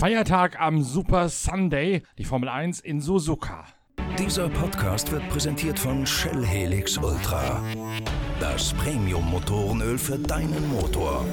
Feiertag am Super Sunday, die Formel 1 in Suzuka. Dieser Podcast wird präsentiert von Shell Helix Ultra. Das Premium-Motorenöl für deinen Motor.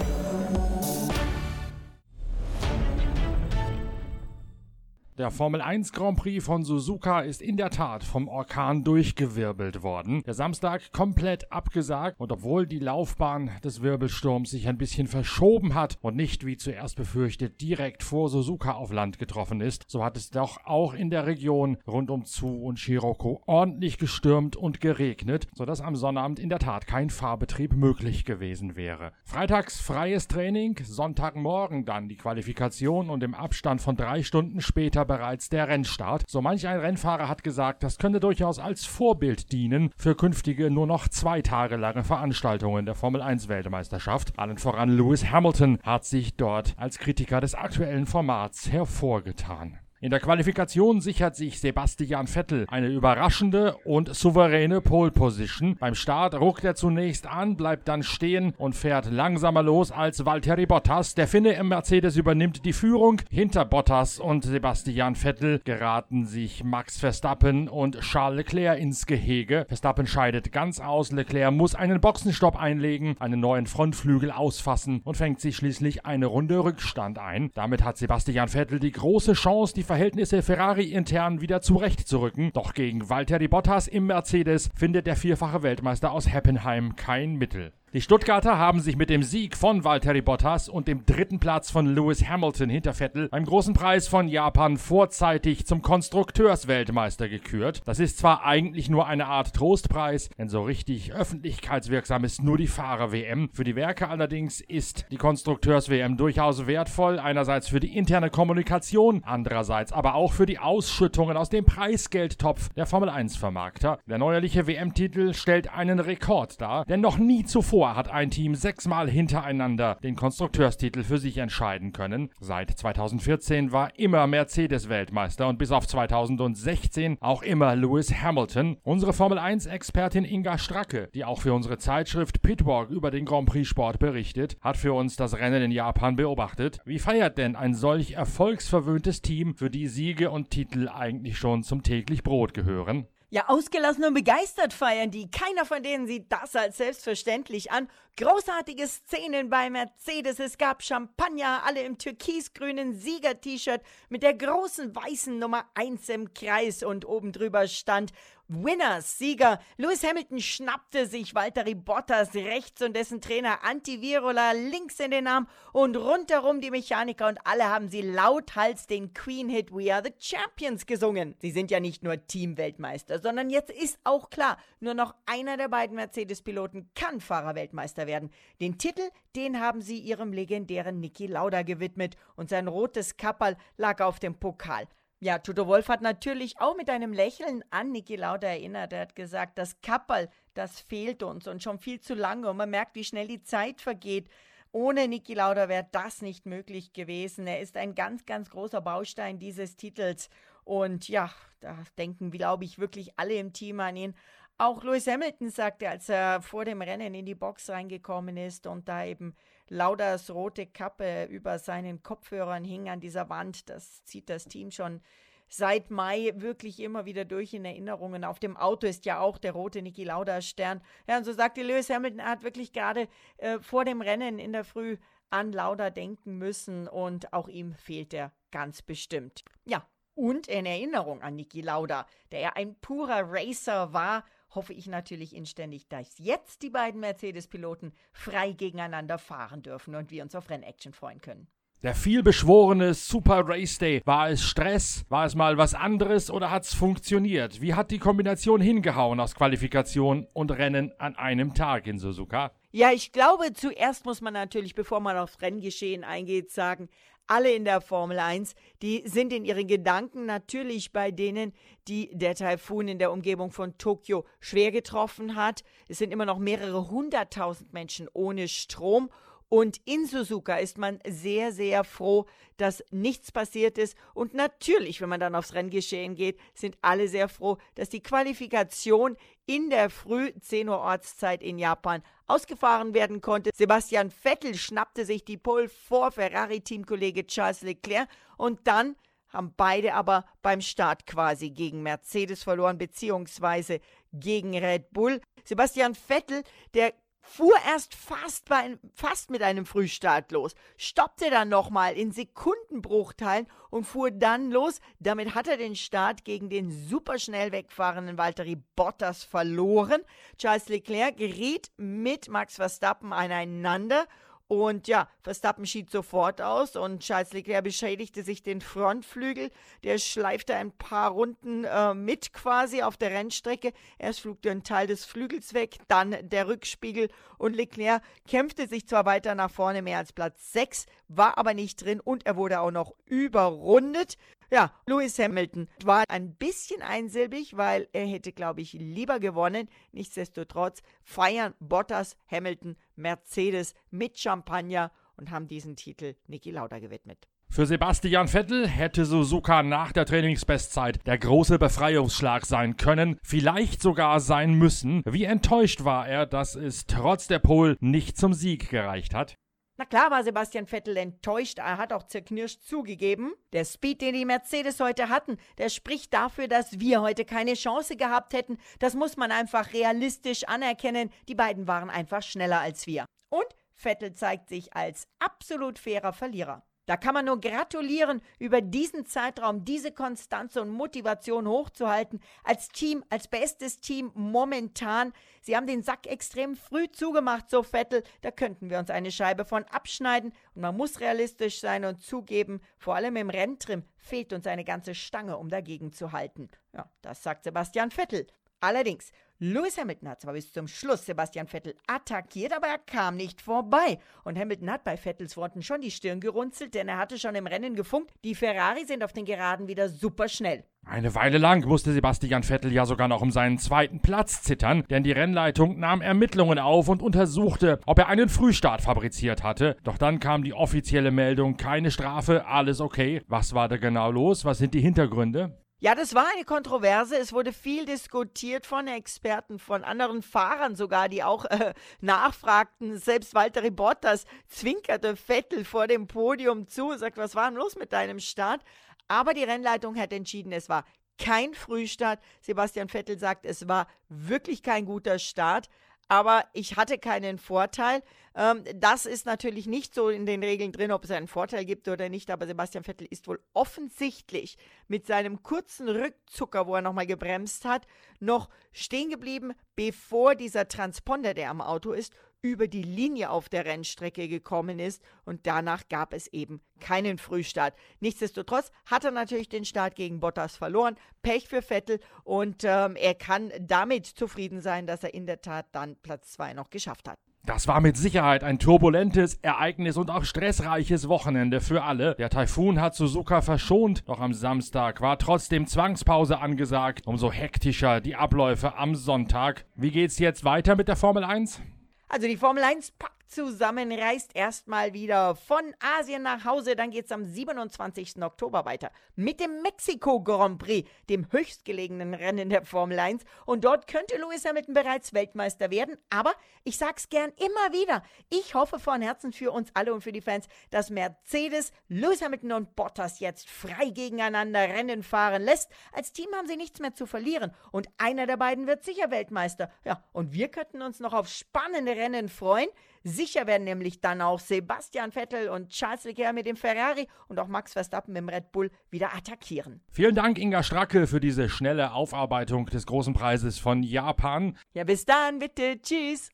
Der Formel 1 Grand Prix von Suzuka ist in der Tat vom Orkan durchgewirbelt worden. Der Samstag komplett abgesagt und obwohl die Laufbahn des Wirbelsturms sich ein bisschen verschoben hat und nicht wie zuerst befürchtet direkt vor Suzuka auf Land getroffen ist, so hat es doch auch in der Region rund um Zu und Shiroko ordentlich gestürmt und geregnet, sodass am Sonnabend in der Tat kein Fahrbetrieb möglich gewesen wäre. Freitags freies Training, Sonntagmorgen dann die Qualifikation und im Abstand von drei Stunden später bereits der Rennstart. So manch ein Rennfahrer hat gesagt, das könne durchaus als Vorbild dienen für künftige nur noch zwei Tage lange Veranstaltungen der Formel 1 Weltmeisterschaft. Allen voran Lewis Hamilton hat sich dort als Kritiker des aktuellen Formats hervorgetan. In der Qualifikation sichert sich Sebastian Vettel eine überraschende und souveräne Pole Position. Beim Start ruckt er zunächst an, bleibt dann stehen und fährt langsamer los als Valtteri Bottas. Der Finne im Mercedes übernimmt die Führung. Hinter Bottas und Sebastian Vettel geraten sich Max Verstappen und Charles Leclerc ins Gehege. Verstappen scheidet ganz aus. Leclerc muss einen Boxenstopp einlegen, einen neuen Frontflügel ausfassen und fängt sich schließlich eine Runde Rückstand ein. Damit hat Sebastian Vettel die große Chance, die Verhältnisse Ferrari intern wieder zurechtzurücken. Doch gegen Valtteri Bottas im Mercedes findet der vierfache Weltmeister aus Heppenheim kein Mittel. Die Stuttgarter haben sich mit dem Sieg von Valtteri Bottas und dem dritten Platz von Lewis Hamilton hinter Vettel beim großen Preis von Japan vorzeitig zum Konstrukteursweltmeister gekürt. Das ist zwar eigentlich nur eine Art Trostpreis, denn so richtig öffentlichkeitswirksam ist nur die Fahrer-WM. Für die Werke allerdings ist die Konstrukteurs-WM durchaus wertvoll, einerseits für die interne Kommunikation, andererseits aber auch für die Ausschüttungen aus dem Preisgeldtopf der Formel 1-Vermarkter. Der neuerliche WM-Titel stellt einen Rekord dar, denn noch nie zuvor Zuvor hat ein Team sechsmal hintereinander den Konstrukteurstitel für sich entscheiden können. Seit 2014 war immer Mercedes Weltmeister und bis auf 2016 auch immer Lewis Hamilton. Unsere Formel 1-Expertin Inga Stracke, die auch für unsere Zeitschrift Pitwalk über den Grand Prix Sport berichtet, hat für uns das Rennen in Japan beobachtet. Wie feiert denn ein solch erfolgsverwöhntes Team, für die Siege und Titel eigentlich schon zum täglich Brot gehören? Ja, ausgelassen und begeistert feiern die. Keiner von denen sieht das als selbstverständlich an. Großartige Szenen bei Mercedes. Es gab Champagner, alle im türkisgrünen Sieger-T-Shirt mit der großen weißen Nummer 1 im Kreis und oben drüber stand Winners, Sieger. Lewis Hamilton schnappte sich Valtteri Bottas rechts und dessen Trainer Antivirola links in den Arm und rundherum die Mechaniker und alle haben sie lauthals den Queen-Hit We Are the Champions gesungen. Sie sind ja nicht nur Teamweltmeister, sondern jetzt ist auch klar, nur noch einer der beiden Mercedes-Piloten kann Fahrerweltmeister werden. Den Titel, den haben sie ihrem legendären Niki Lauda gewidmet und sein rotes Kapperl lag auf dem Pokal. Ja, Toto Wolf hat natürlich auch mit einem Lächeln an Niki Lauda erinnert. Er hat gesagt, das Kapperl, das fehlt uns und schon viel zu lange. Und man merkt, wie schnell die Zeit vergeht. Ohne Niki Lauda wäre das nicht möglich gewesen. Er ist ein ganz, ganz großer Baustein dieses Titels. Und ja, da denken, glaube ich, wirklich alle im Team an ihn. Auch Lewis Hamilton sagte, als er vor dem Rennen in die Box reingekommen ist und da eben Lauders rote Kappe über seinen Kopfhörern hing an dieser Wand. Das zieht das Team schon seit Mai wirklich immer wieder durch in Erinnerungen. Auf dem Auto ist ja auch der rote Niki Lauda Stern. Ja, und so sagte Lewis Hamilton, er hat wirklich gerade äh, vor dem Rennen in der Früh an Lauda denken müssen und auch ihm fehlt er ganz bestimmt. Ja, und in Erinnerung an Niki Lauda, der ja ein purer Racer war hoffe ich natürlich inständig, dass jetzt die beiden Mercedes-Piloten frei gegeneinander fahren dürfen und wir uns auf Rennaction freuen können. Der vielbeschworene Super Race Day. War es Stress? War es mal was anderes oder hat es funktioniert? Wie hat die Kombination hingehauen aus Qualifikation und Rennen an einem Tag in Suzuka? Ja, ich glaube, zuerst muss man natürlich, bevor man aufs Renngeschehen eingeht, sagen, alle in der Formel 1, die sind in ihren Gedanken natürlich bei denen, die der Taifun in der Umgebung von Tokio schwer getroffen hat. Es sind immer noch mehrere hunderttausend Menschen ohne Strom Und in Suzuka ist man sehr, sehr froh, dass nichts passiert ist. Und natürlich, wenn man dann aufs Renngeschehen geht, sind alle sehr froh, dass die Qualifikation in der Früh 10 Uhr Ortszeit in Japan ausgefahren werden konnte. Sebastian Vettel schnappte sich die Pole vor Ferrari-Teamkollege Charles Leclerc und dann haben beide aber beim Start quasi gegen Mercedes verloren, beziehungsweise gegen Red Bull. Sebastian Vettel, der fuhr erst fast, bei, fast mit einem Frühstart los, stoppte dann nochmal in Sekundenbruchteilen und fuhr dann los. Damit hat er den Start gegen den superschnell wegfahrenden Valtteri Bottas verloren. Charles Leclerc geriet mit Max Verstappen aneinander und ja, Verstappen schied sofort aus und Charles Leclerc beschädigte sich den Frontflügel. Der schleifte ein paar Runden äh, mit quasi auf der Rennstrecke. Erst flog ein Teil des Flügels weg, dann der Rückspiegel und Leclerc kämpfte sich zwar weiter nach vorne, mehr als Platz 6, war aber nicht drin und er wurde auch noch überrundet. Ja, Lewis Hamilton war ein bisschen einsilbig, weil er hätte, glaube ich, lieber gewonnen. Nichtsdestotrotz feiern Bottas, Hamilton, Mercedes mit Champagner und haben diesen Titel Niki Lauda gewidmet. Für Sebastian Vettel hätte Suzuka nach der Trainingsbestzeit der große Befreiungsschlag sein können, vielleicht sogar sein müssen. Wie enttäuscht war er, dass es trotz der Pole nicht zum Sieg gereicht hat? Na klar war Sebastian Vettel enttäuscht, er hat auch zerknirscht zugegeben. Der Speed, den die Mercedes heute hatten, der spricht dafür, dass wir heute keine Chance gehabt hätten. Das muss man einfach realistisch anerkennen. Die beiden waren einfach schneller als wir. Und Vettel zeigt sich als absolut fairer Verlierer. Da kann man nur gratulieren, über diesen Zeitraum diese Konstanz und Motivation hochzuhalten. Als Team, als bestes Team momentan. Sie haben den Sack extrem früh zugemacht, so Vettel. Da könnten wir uns eine Scheibe von abschneiden. Und man muss realistisch sein und zugeben, vor allem im Renntrim fehlt uns eine ganze Stange, um dagegen zu halten. Ja, das sagt Sebastian Vettel. Allerdings, Lewis Hamilton hat zwar bis zum Schluss Sebastian Vettel attackiert, aber er kam nicht vorbei. Und Hamilton hat bei Vettels Worten schon die Stirn gerunzelt, denn er hatte schon im Rennen gefunkt, die Ferrari sind auf den Geraden wieder super schnell. Eine Weile lang musste Sebastian Vettel ja sogar noch um seinen zweiten Platz zittern, denn die Rennleitung nahm Ermittlungen auf und untersuchte, ob er einen Frühstart fabriziert hatte. Doch dann kam die offizielle Meldung, keine Strafe, alles okay. Was war da genau los? Was sind die Hintergründe? Ja, das war eine Kontroverse. Es wurde viel diskutiert von Experten, von anderen Fahrern sogar, die auch äh, nachfragten. Selbst Walter Bottas zwinkerte Vettel vor dem Podium zu und sagt, was war denn los mit deinem Start? Aber die Rennleitung hat entschieden, es war kein Frühstart. Sebastian Vettel sagt, es war wirklich kein guter Start aber ich hatte keinen Vorteil. Ähm, das ist natürlich nicht so in den Regeln drin, ob es einen Vorteil gibt oder nicht, aber Sebastian Vettel ist wohl offensichtlich mit seinem kurzen Rückzucker, wo er nochmal gebremst hat, noch stehen geblieben, bevor dieser Transponder, der am Auto ist, über die Linie auf der Rennstrecke gekommen ist und danach gab es eben keinen Frühstart. Nichtsdestotrotz hat er natürlich den Start gegen Bottas verloren. Pech für Vettel und ähm, er kann damit zufrieden sein, dass er in der Tat dann Platz 2 noch geschafft hat. Das war mit Sicherheit ein turbulentes Ereignis und auch stressreiches Wochenende für alle. Der Taifun hat Suzuka verschont, doch am Samstag war trotzdem Zwangspause angesagt, umso hektischer die Abläufe am Sonntag. Wie geht's jetzt weiter mit der Formel 1? Also die Formel 1 packt zusammen, reist erstmal wieder von Asien nach Hause. Dann geht es am 27. Oktober weiter mit dem Mexiko Grand Prix, dem höchstgelegenen Rennen der Formel 1. Und dort könnte Lewis Hamilton bereits Weltmeister werden. Aber ich sag's gern immer wieder. Ich hoffe von Herzen für uns alle und für die Fans, dass Mercedes, Lewis Hamilton und Bottas jetzt frei gegeneinander Rennen fahren lässt. Als Team haben sie nichts mehr zu verlieren. Und einer der beiden wird sicher Weltmeister. Ja, und wir könnten uns noch auf spannende Rennen freuen. Sicher werden nämlich dann auch Sebastian Vettel und Charles Leclerc mit dem Ferrari und auch Max Verstappen mit dem Red Bull wieder attackieren. Vielen Dank, Inga Stracke, für diese schnelle Aufarbeitung des großen Preises von Japan. Ja, bis dann, bitte. Tschüss.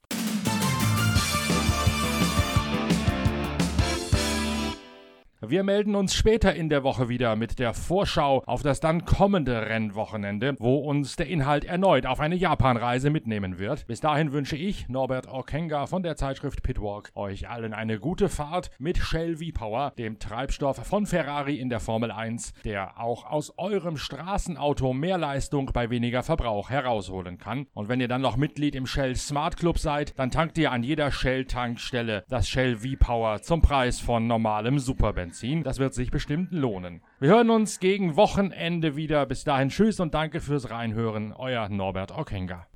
Wir melden uns später in der Woche wieder mit der Vorschau auf das dann kommende Rennwochenende, wo uns der Inhalt erneut auf eine Japanreise mitnehmen wird. Bis dahin wünsche ich, Norbert Orkenga von der Zeitschrift Pitwalk, euch allen eine gute Fahrt mit Shell V-Power, dem Treibstoff von Ferrari in der Formel 1, der auch aus eurem Straßenauto mehr Leistung bei weniger Verbrauch herausholen kann. Und wenn ihr dann noch Mitglied im Shell Smart Club seid, dann tankt ihr an jeder Shell-Tankstelle das Shell V-Power zum Preis von normalem Superbenzin. Das wird sich bestimmt lohnen. Wir hören uns gegen Wochenende wieder. Bis dahin tschüss und danke fürs Reinhören. Euer Norbert Okenga.